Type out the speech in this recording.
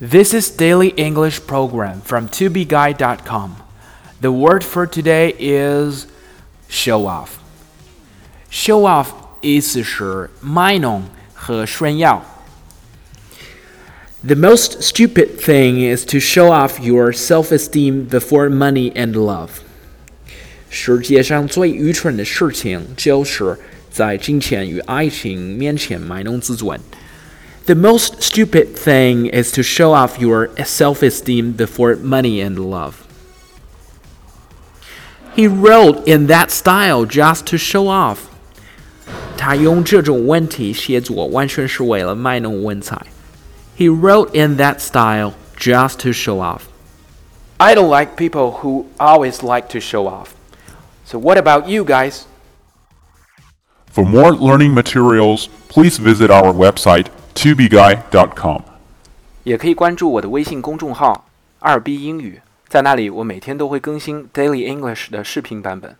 This is Daily English Program from tobeguide.com. The word for today is show off. Show off 意思是卖弄和炫耀。The most stupid thing is to show off your self-esteem before money and love. 世界上最愚蠢的事情就是在金钱与爱情面前卖弄自尊。 the most stupid thing is to show off your self esteem before money and love. He wrote in that style just to show off. 他用这种文体写作完全是为了卖弄文采。He wrote in that style just to show off. I don't like people who always like to show off. So what about you guys? For more learning materials, please visit our website tobeguy.com，也可以关注我的微信公众号“二 B 英语”，在那里我每天都会更新 Daily English 的视频版本。